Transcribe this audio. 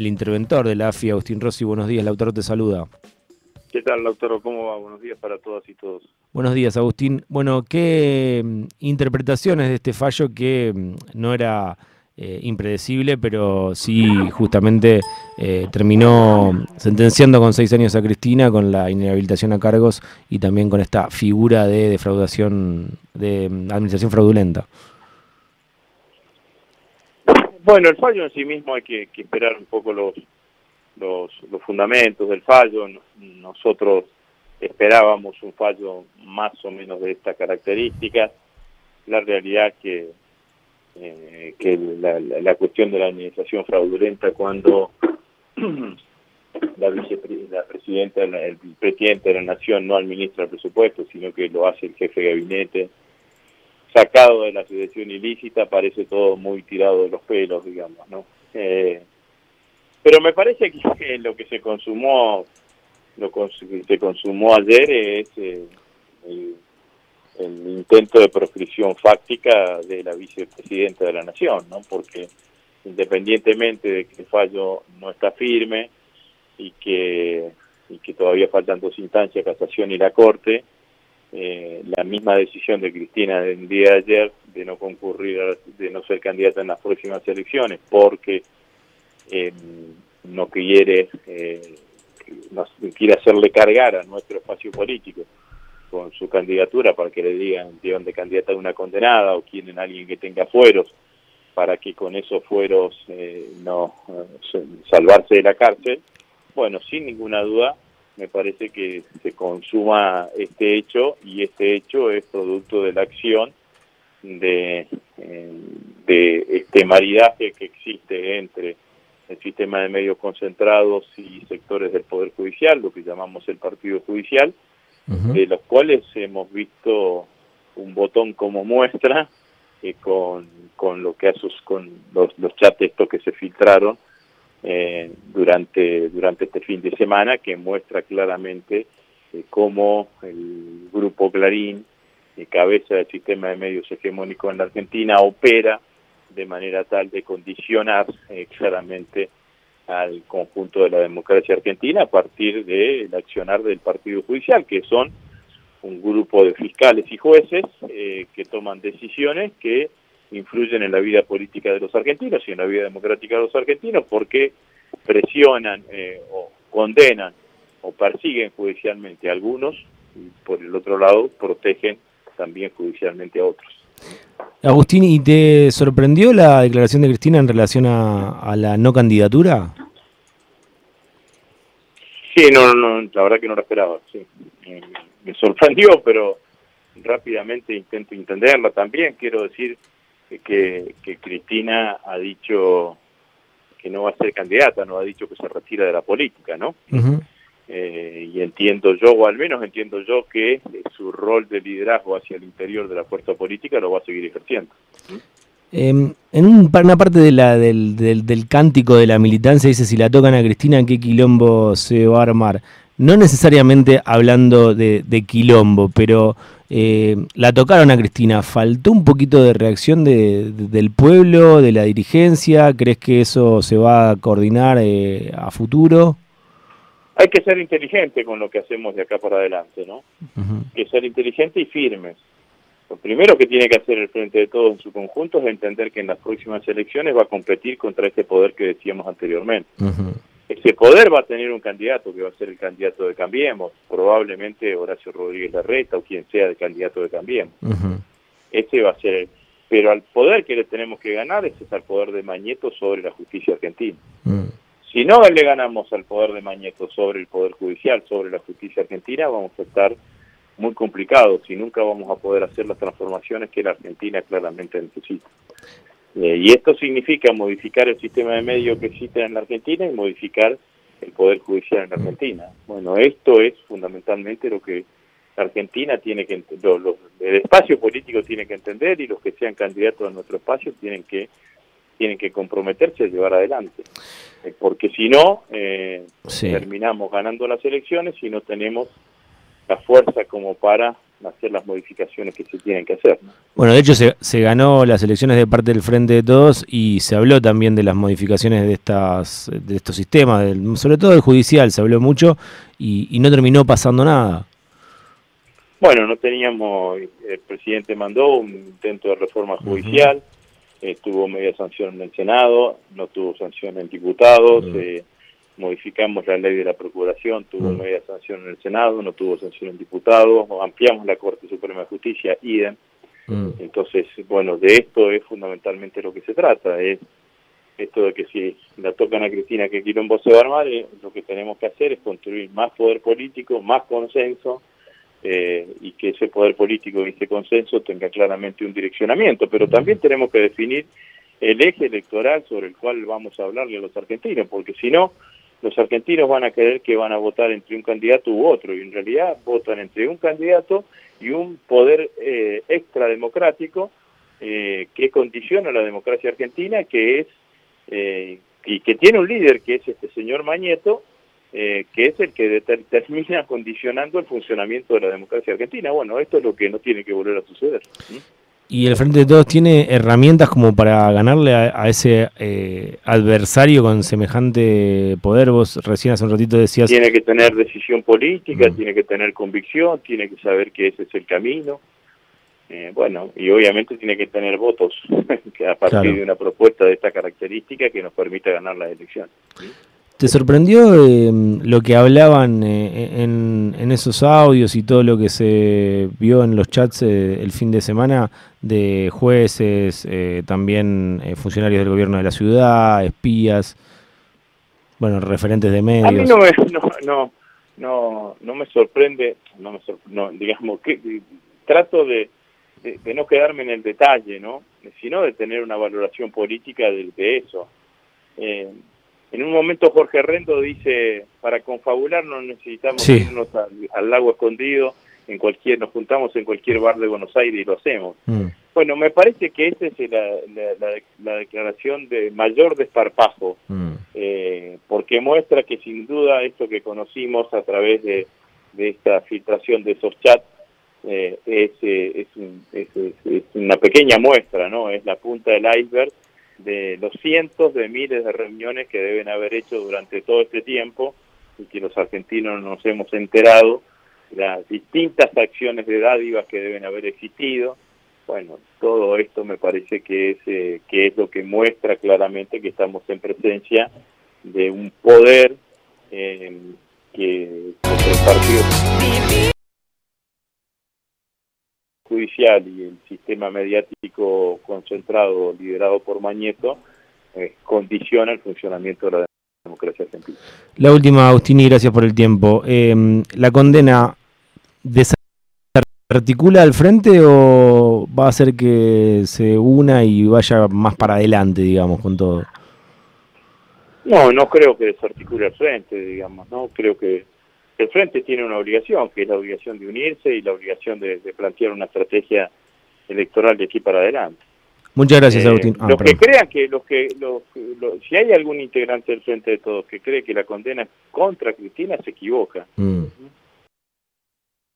el interventor de la AFI, Agustín Rossi. Buenos días, Lautaro te saluda. ¿Qué tal, Lautaro? ¿Cómo va? Buenos días para todas y todos. Buenos días, Agustín. Bueno, ¿qué mm, interpretaciones de este fallo que mm, no era eh, impredecible, pero sí justamente eh, terminó sentenciando con seis años a Cristina con la inhabilitación a cargos y también con esta figura de defraudación, de mm, administración fraudulenta? Bueno, el fallo en sí mismo hay que, esperar un poco los, los, fundamentos del fallo. Nosotros esperábamos un fallo más o menos de estas características. La realidad que, eh, que la, cuestión de la administración fraudulenta cuando la, la presidenta, el presidente de la Nación no administra el presupuesto, sino que lo hace el jefe de gabinete, sacado de la asociación ilícita, parece todo muy tirado de los pelos, digamos, ¿no? Eh, pero me parece que lo que se consumó, lo que se consumó ayer es eh, el, intento de proscripción fáctica de la vicepresidenta de la Nación, ¿no? Porque independientemente de que el fallo no está firme y que, y que todavía faltan dos instancias, casación y la Corte, eh, la misma decisión de Cristina del día de ayer de no concurrir, de no ser candidata en las próximas elecciones, porque eh, no quiere, eh, no, quiere hacerle cargar a nuestro espacio político con su candidatura para que le digan llevan de candidata a una condenada o quieren alguien que tenga fueros para que con esos fueros eh, no salvarse de la cárcel. Bueno, sin ninguna duda, me parece que se consuma este hecho y este hecho es producto de la acción de, eh, de este maridaje que existe entre el sistema de medios concentrados y sectores del Poder Judicial, lo que llamamos el Partido Judicial, de los cuales hemos visto un botón como muestra eh, con, con lo que hace con los, los chats estos que se filtraron eh, durante, durante este fin de semana que muestra claramente eh, cómo el grupo Clarín, eh, cabeza del sistema de medios hegemónico en la Argentina, opera de manera tal de condicionar eh, claramente al conjunto de la democracia argentina a partir del accionar del Partido Judicial, que son un grupo de fiscales y jueces que toman decisiones que influyen en la vida política de los argentinos y en la vida democrática de los argentinos porque presionan eh, o condenan o persiguen judicialmente a algunos y por el otro lado protegen también judicialmente a otros. Agustín, ¿y te sorprendió la declaración de Cristina en relación a, la no candidatura? Sí, no, no, la verdad que no la esperaba, sí. me sorprendió, pero rápidamente intento entenderla también. Quiero decir, que, Cristina ha dicho que no va a ser candidata, no ha dicho que se retira de la política, ¿no? Eh, y entiendo yo, o al menos entiendo yo, que su rol de liderazgo hacia el interior de la fuerza política lo va a seguir ejerciendo. Em, en una parte de la, del, del, del, cántico de la militancia dice, si la tocan a Cristina, ¿qué quilombo se va a armar? No necesariamente hablando de, de quilombo, pero eh, la tocaron a Cristina. ¿Faltó un poquito de reacción de, del pueblo, de la dirigencia? ¿Crees que eso se va a coordinar eh, a futuro? Hay que ser inteligente con lo que hacemos de acá para adelante, ¿no? Hay que ser inteligente y firmes. Lo primero que tiene que hacer el Frente de Todos en su conjunto es entender que en las próximas elecciones va a competir contra este poder que decíamos anteriormente. Ese poder va a tener un candidato que va a ser el candidato de Cambiemos, probablemente Horacio Rodríguez Larreta o quien sea el candidato de Cambiemos. Ese va a ser, pero al poder que le tenemos que ganar ese es al poder de Mañeto sobre la justicia argentina. Si no le ganamos al poder de Mañeto sobre el poder judicial, sobre la justicia argentina, vamos a estar muy complicados y nunca vamos a poder hacer las transformaciones que la Argentina claramente necesita. Eh, y esto significa modificar el sistema de medios que existe en la Argentina y modificar el Poder Judicial en la Argentina. Bueno, esto es fundamentalmente lo que la Argentina tiene que, lo, el espacio político tiene que entender y los que sean candidatos a nuestro espacio tienen que tienen que comprometerse a llevar adelante. Eh, porque si no, eh, terminamos ganando las elecciones y no tenemos la fuerza como para hacer las modificaciones que se tienen que hacer. Bueno, de hecho se, se, ganó las elecciones de parte del Frente de Todos y se habló también de las modificaciones de estas de estos sistemas, del, sobre todo el judicial, se habló mucho y, y, no terminó pasando nada. Bueno, no teníamos, el presidente mandó un intento de reforma judicial, uh -huh. tuvo media sanción en el Senado, no tuvo sanción en diputados, uh -huh. eh, modificamos la ley de la Procuración, tuvo mm. media sanción en el Senado, no tuvo sanción en diputados, ampliamos la Corte Suprema de Justicia, idem. Mm. Entonces, bueno, de esto es fundamentalmente lo que se trata, es esto de que si la tocan a Cristina que Quilombo se va a armar, eh, lo que tenemos que hacer es construir más poder político, más consenso, eh, y que ese poder político y ese consenso tenga claramente un direccionamiento, pero también tenemos que definir el eje electoral sobre el cual vamos a hablarle a los argentinos, porque si no, los argentinos van a creer que van a votar entre un candidato u otro, y en realidad votan entre un candidato y un poder eh, extrademocrático eh, que condiciona la democracia argentina, que es eh, y que tiene un líder que es este señor Mañeto, eh, que es el que termina condicionando el funcionamiento de la democracia argentina. Bueno, esto es lo que no tiene que volver a suceder. ¿Y el Frente de Todos tiene herramientas como para ganarle a, a ese eh, adversario con semejante poder? Vos recién hace un ratito decías... Tiene que tener decisión política, mm. tiene que tener convicción, tiene que saber que ese es el camino. Eh, bueno, y obviamente tiene que tener votos que a partir claro. de una propuesta de esta característica que nos permita ganar las elecciones. ¿sí? ¿Te sorprendió eh, lo que hablaban eh, en, en, esos audios y todo lo que se vio en los chats eh, el fin de semana de jueces, eh, también eh, funcionarios del gobierno de la ciudad, espías, bueno, referentes de medios? A mí no me, no, no, no, no me sorprende, no me sorprende, no, digamos, que trato de, de, de, no quedarme en el detalle, ¿no? sino de tener una valoración política de, de eso. Eh, en un momento Jorge Rendo dice, para confabular no necesitamos sí. irnos al, al, lago escondido, en cualquier nos juntamos en cualquier bar de Buenos Aires y lo hacemos. Mm. Bueno, me parece que esa es la, la, la, la, declaración de mayor desparpajo, mm. eh, porque muestra que sin duda esto que conocimos a través de, de esta filtración de esos chats eh, es, eh, es, un, es, es una pequeña muestra, ¿no? Es la punta del iceberg de los cientos de miles de reuniones que deben haber hecho durante todo este tiempo y que los argentinos nos hemos enterado, las distintas acciones de dádivas que deben haber existido. Bueno, todo esto me parece que es, eh, que es lo que muestra claramente que estamos en presencia de un poder eh, que, el partido judicial y el sistema mediático concentrado liderado por Mañeto eh, condiciona el funcionamiento de la democracia argentina. La última, Agustín, gracias por el tiempo. Eh, ¿La condena desarticula al frente o va a hacer que se una y vaya más para adelante, digamos, con todo? No, no creo que desarticule al frente, digamos, no creo que el Frente tiene una obligación, que es la obligación de unirse y la obligación de, de plantear una estrategia electoral de aquí para adelante. Muchas gracias, eh, Agustín. Ah, los perdón. que crean que, los que los, los, si hay algún integrante del Frente de Todos que cree que la condena es contra Cristina, se equivoca. Mm.